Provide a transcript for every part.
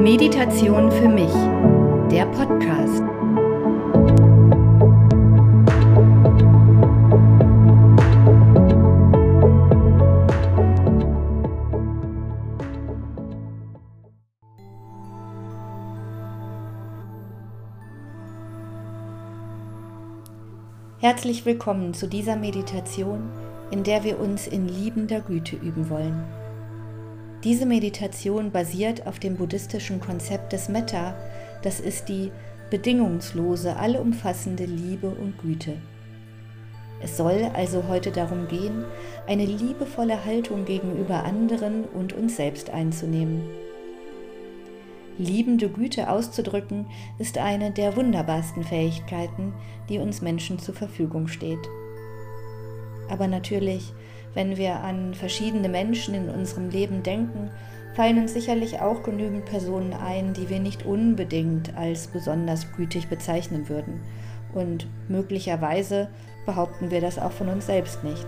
Meditation für mich, der Podcast. Herzlich willkommen zu dieser Meditation, in der wir uns in liebender Güte üben wollen. Diese Meditation basiert auf dem buddhistischen Konzept des Metta, das ist die bedingungslose, allumfassende Liebe und Güte. Es soll also heute darum gehen, eine liebevolle Haltung gegenüber anderen und uns selbst einzunehmen. Liebende Güte auszudrücken ist eine der wunderbarsten Fähigkeiten, die uns Menschen zur Verfügung steht. Aber natürlich wenn wir an verschiedene Menschen in unserem Leben denken, fallen uns sicherlich auch genügend Personen ein, die wir nicht unbedingt als besonders gütig bezeichnen würden. Und möglicherweise behaupten wir das auch von uns selbst nicht.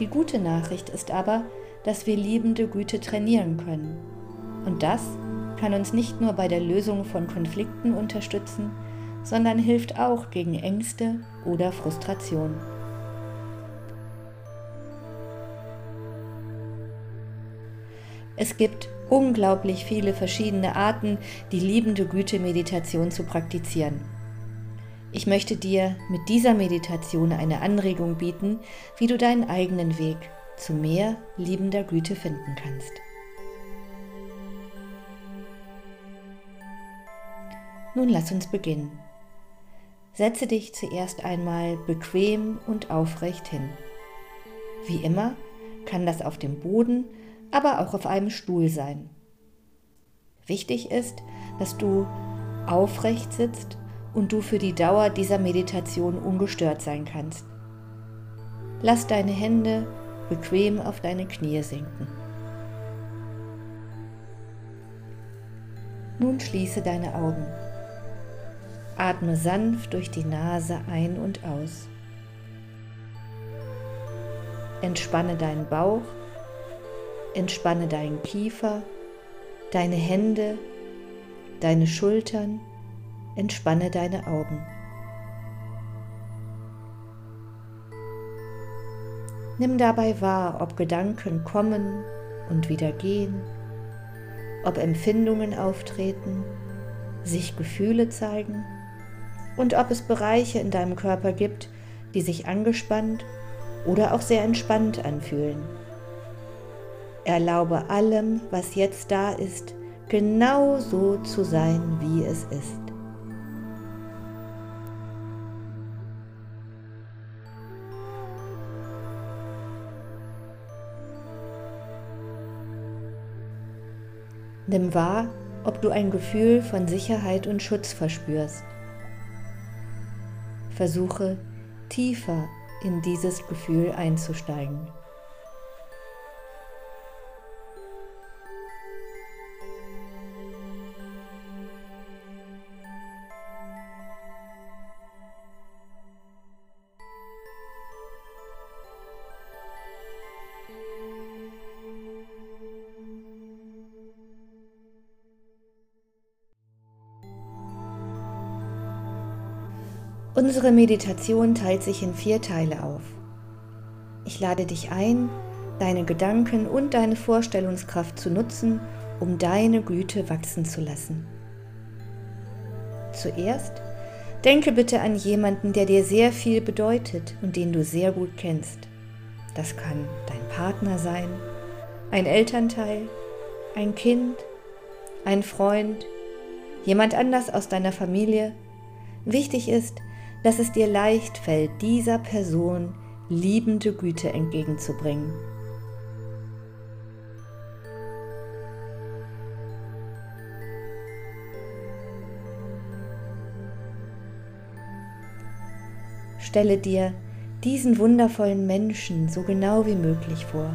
Die gute Nachricht ist aber, dass wir liebende Güte trainieren können. Und das kann uns nicht nur bei der Lösung von Konflikten unterstützen, sondern hilft auch gegen Ängste oder Frustration. Es gibt unglaublich viele verschiedene Arten, die liebende Güte-Meditation zu praktizieren. Ich möchte dir mit dieser Meditation eine Anregung bieten, wie du deinen eigenen Weg zu mehr liebender Güte finden kannst. Nun lass uns beginnen. Setze dich zuerst einmal bequem und aufrecht hin. Wie immer kann das auf dem Boden aber auch auf einem Stuhl sein. Wichtig ist, dass du aufrecht sitzt und du für die Dauer dieser Meditation ungestört sein kannst. Lass deine Hände bequem auf deine Knie sinken. Nun schließe deine Augen. Atme sanft durch die Nase ein und aus. Entspanne deinen Bauch Entspanne deinen Kiefer, deine Hände, deine Schultern, entspanne deine Augen. Nimm dabei wahr, ob Gedanken kommen und wieder gehen, ob Empfindungen auftreten, sich Gefühle zeigen und ob es Bereiche in deinem Körper gibt, die sich angespannt oder auch sehr entspannt anfühlen. Erlaube allem, was jetzt da ist, genau so zu sein, wie es ist. Nimm wahr, ob du ein Gefühl von Sicherheit und Schutz verspürst. Versuche tiefer in dieses Gefühl einzusteigen. Unsere Meditation teilt sich in vier Teile auf. Ich lade dich ein, deine Gedanken und deine Vorstellungskraft zu nutzen, um deine Güte wachsen zu lassen. Zuerst denke bitte an jemanden, der dir sehr viel bedeutet und den du sehr gut kennst. Das kann dein Partner sein, ein Elternteil, ein Kind, ein Freund, jemand anders aus deiner Familie. Wichtig ist, dass es dir leicht fällt, dieser Person liebende Güte entgegenzubringen. Stelle dir diesen wundervollen Menschen so genau wie möglich vor.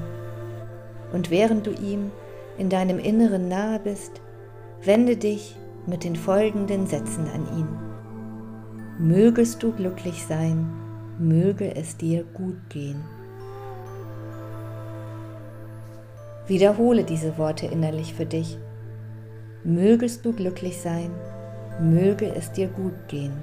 Und während du ihm in deinem Inneren nahe bist, wende dich mit den folgenden Sätzen an ihn. Mögest du glücklich sein, möge es dir gut gehen. Wiederhole diese Worte innerlich für dich. Mögest du glücklich sein, möge es dir gut gehen.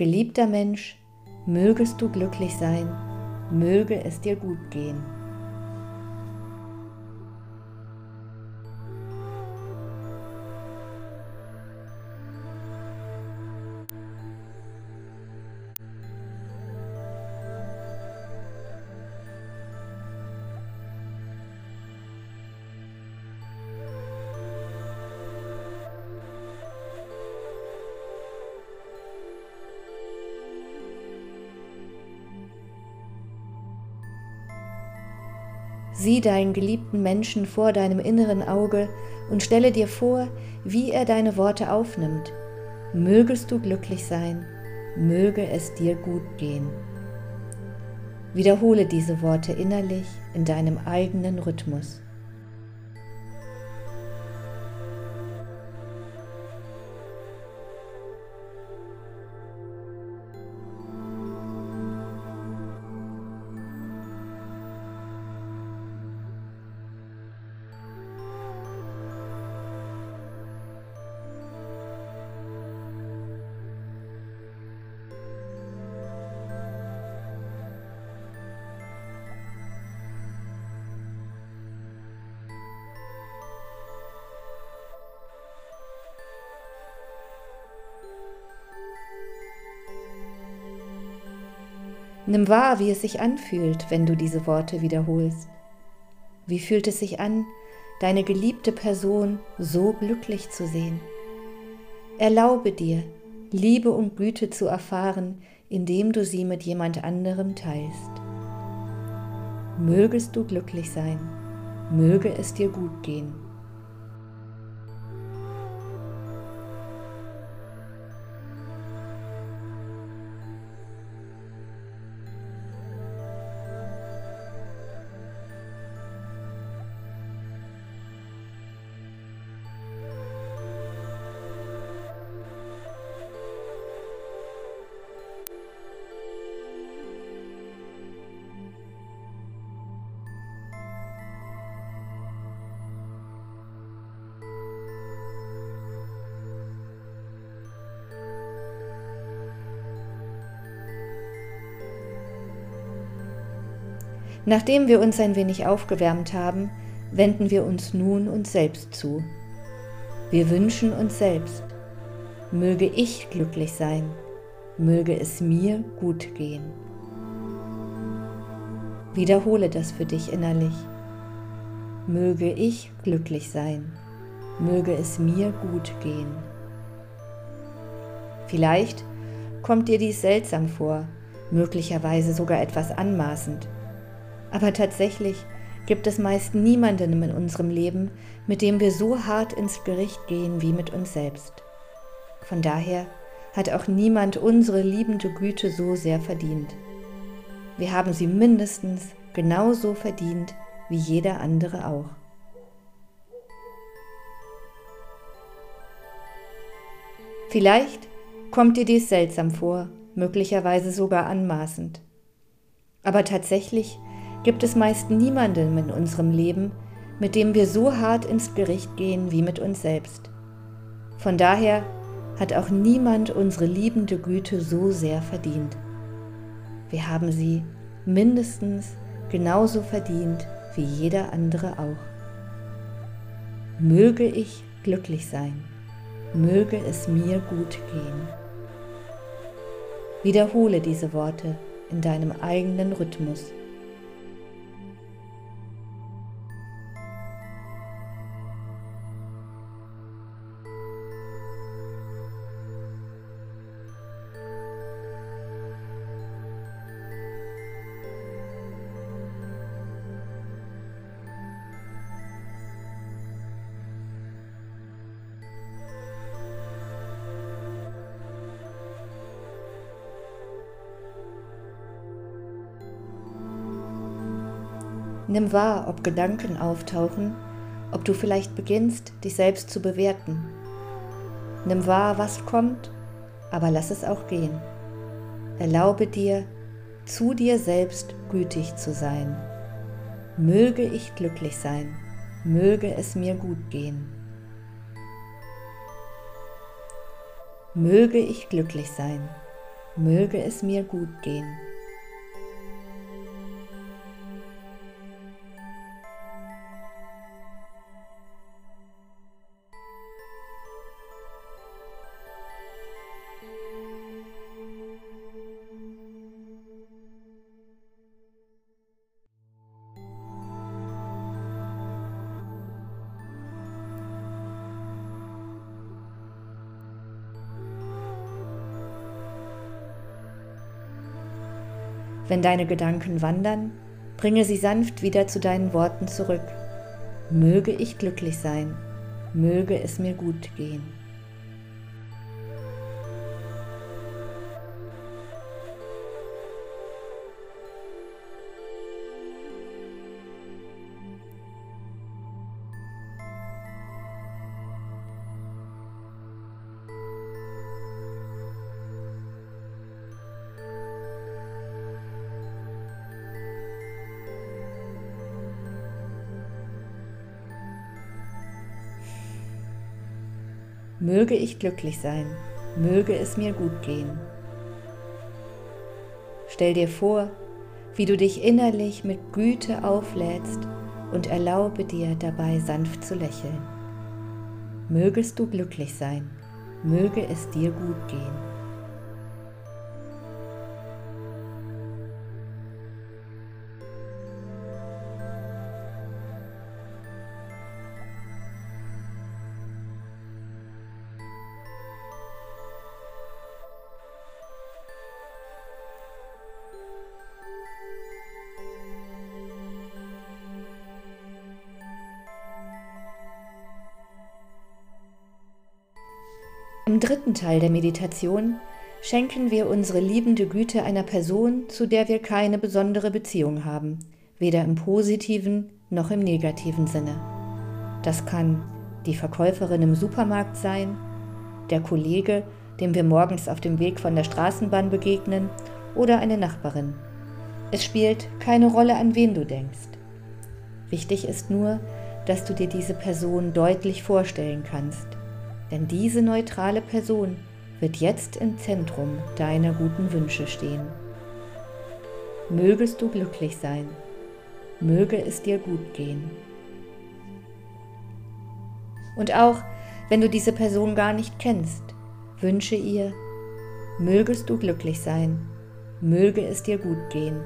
Geliebter Mensch, mögest du glücklich sein, möge es dir gut gehen. Sieh deinen geliebten Menschen vor deinem inneren Auge und stelle dir vor, wie er deine Worte aufnimmt. Mögest du glücklich sein, möge es dir gut gehen. Wiederhole diese Worte innerlich in deinem eigenen Rhythmus. Nimm wahr, wie es sich anfühlt, wenn du diese Worte wiederholst. Wie fühlt es sich an, deine geliebte Person so glücklich zu sehen? Erlaube dir, Liebe und Güte zu erfahren, indem du sie mit jemand anderem teilst. Mögest du glücklich sein, möge es dir gut gehen. Nachdem wir uns ein wenig aufgewärmt haben, wenden wir uns nun uns selbst zu. Wir wünschen uns selbst, möge ich glücklich sein, möge es mir gut gehen. Wiederhole das für dich innerlich. Möge ich glücklich sein, möge es mir gut gehen. Vielleicht kommt dir dies seltsam vor, möglicherweise sogar etwas anmaßend. Aber tatsächlich gibt es meist niemanden in unserem Leben, mit dem wir so hart ins Gericht gehen wie mit uns selbst. Von daher hat auch niemand unsere liebende Güte so sehr verdient. Wir haben sie mindestens genauso verdient wie jeder andere auch. Vielleicht kommt dir dies seltsam vor, möglicherweise sogar anmaßend. Aber tatsächlich gibt es meist niemanden in unserem Leben, mit dem wir so hart ins Gericht gehen wie mit uns selbst. Von daher hat auch niemand unsere liebende Güte so sehr verdient. Wir haben sie mindestens genauso verdient wie jeder andere auch. Möge ich glücklich sein, möge es mir gut gehen. Wiederhole diese Worte in deinem eigenen Rhythmus. Nimm wahr, ob Gedanken auftauchen, ob du vielleicht beginnst, dich selbst zu bewerten. Nimm wahr, was kommt, aber lass es auch gehen. Erlaube dir, zu dir selbst gütig zu sein. Möge ich glücklich sein, möge es mir gut gehen. Möge ich glücklich sein, möge es mir gut gehen. Wenn deine Gedanken wandern, bringe sie sanft wieder zu deinen Worten zurück. Möge ich glücklich sein, möge es mir gut gehen. Möge ich glücklich sein, möge es mir gut gehen. Stell dir vor, wie du dich innerlich mit Güte auflädst und erlaube dir dabei sanft zu lächeln. Mögest du glücklich sein, möge es dir gut gehen. Im dritten Teil der Meditation schenken wir unsere liebende Güte einer Person, zu der wir keine besondere Beziehung haben, weder im positiven noch im negativen Sinne. Das kann die Verkäuferin im Supermarkt sein, der Kollege, dem wir morgens auf dem Weg von der Straßenbahn begegnen, oder eine Nachbarin. Es spielt keine Rolle, an wen du denkst. Wichtig ist nur, dass du dir diese Person deutlich vorstellen kannst denn diese neutrale Person wird jetzt im Zentrum deiner guten Wünsche stehen. Mögest du glücklich sein, möge es dir gut gehen. Und auch wenn du diese Person gar nicht kennst, wünsche ihr, mögest du glücklich sein, möge es dir gut gehen.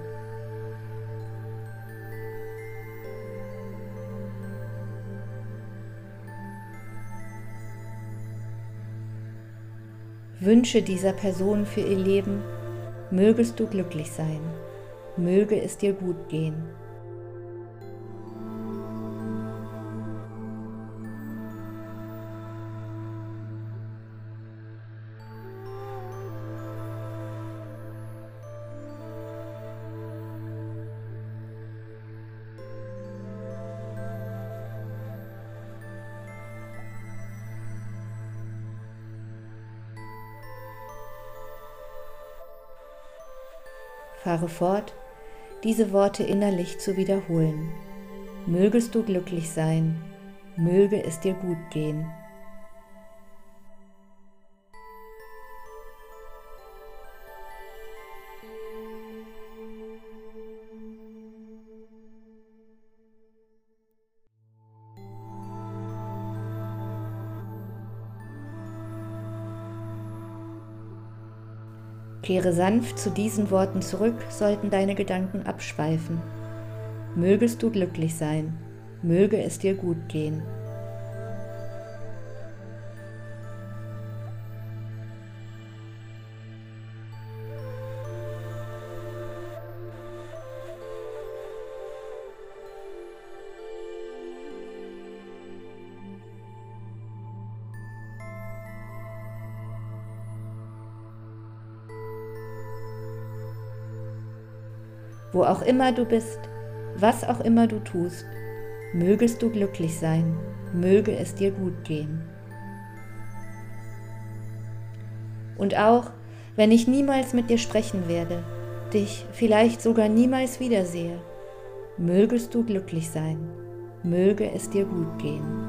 Wünsche dieser Person für ihr Leben, mögest du glücklich sein, möge es dir gut gehen. Fahre fort, diese Worte innerlich zu wiederholen. Mögest du glücklich sein, möge es dir gut gehen. Kehre sanft zu diesen Worten zurück, sollten deine Gedanken abschweifen. Mögest du glücklich sein, möge es dir gut gehen. Wo auch immer du bist, was auch immer du tust, mögest du glücklich sein, möge es dir gut gehen. Und auch, wenn ich niemals mit dir sprechen werde, dich vielleicht sogar niemals wiedersehe, mögest du glücklich sein, möge es dir gut gehen.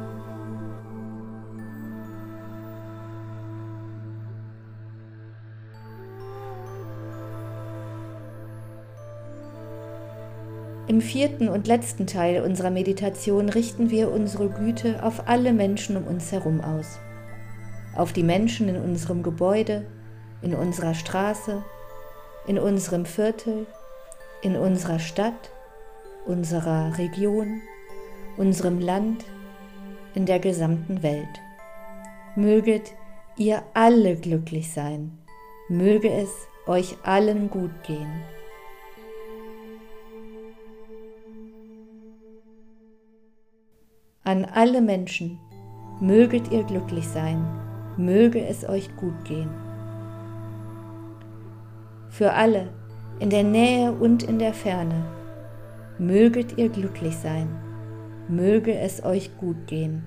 Im vierten und letzten Teil unserer Meditation richten wir unsere Güte auf alle Menschen um uns herum aus. Auf die Menschen in unserem Gebäude, in unserer Straße, in unserem Viertel, in unserer Stadt, unserer Region, unserem Land, in der gesamten Welt. Möget ihr alle glücklich sein, möge es euch allen gut gehen. An alle Menschen, möget ihr glücklich sein, möge es euch gut gehen. Für alle, in der Nähe und in der Ferne, möget ihr glücklich sein, möge es euch gut gehen.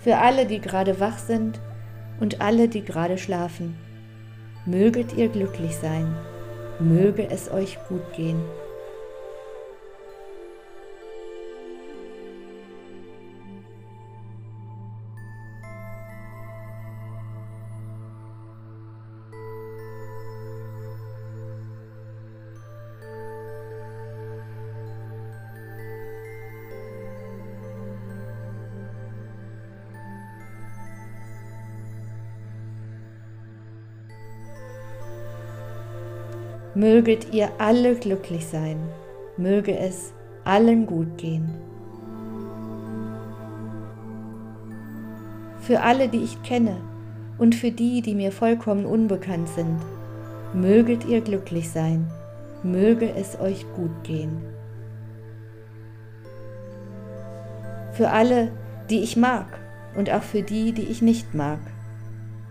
Für alle, die gerade wach sind und alle, die gerade schlafen, möget ihr glücklich sein, möge es euch gut gehen. Möget ihr alle glücklich sein, möge es allen gut gehen. Für alle, die ich kenne und für die, die mir vollkommen unbekannt sind, möget ihr glücklich sein, möge es euch gut gehen. Für alle, die ich mag und auch für die, die ich nicht mag,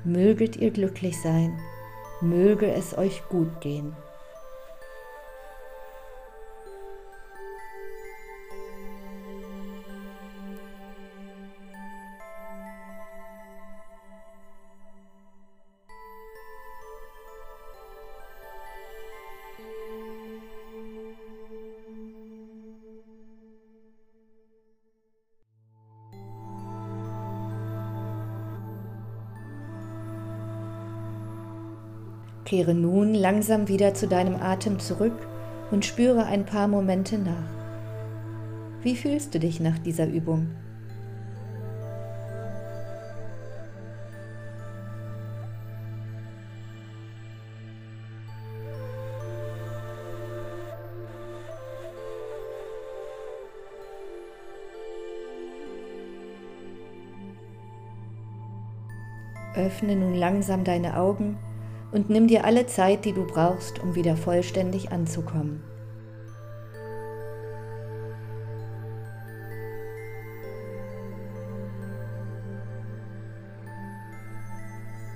möget ihr glücklich sein, möge es euch gut gehen. Kehre nun langsam wieder zu deinem Atem zurück und spüre ein paar Momente nach. Wie fühlst du dich nach dieser Übung? Öffne nun langsam deine Augen und nimm dir alle Zeit, die du brauchst, um wieder vollständig anzukommen.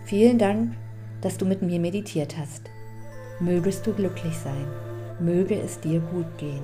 Vielen Dank, dass du mit mir meditiert hast. Mögest du glücklich sein. Möge es dir gut gehen.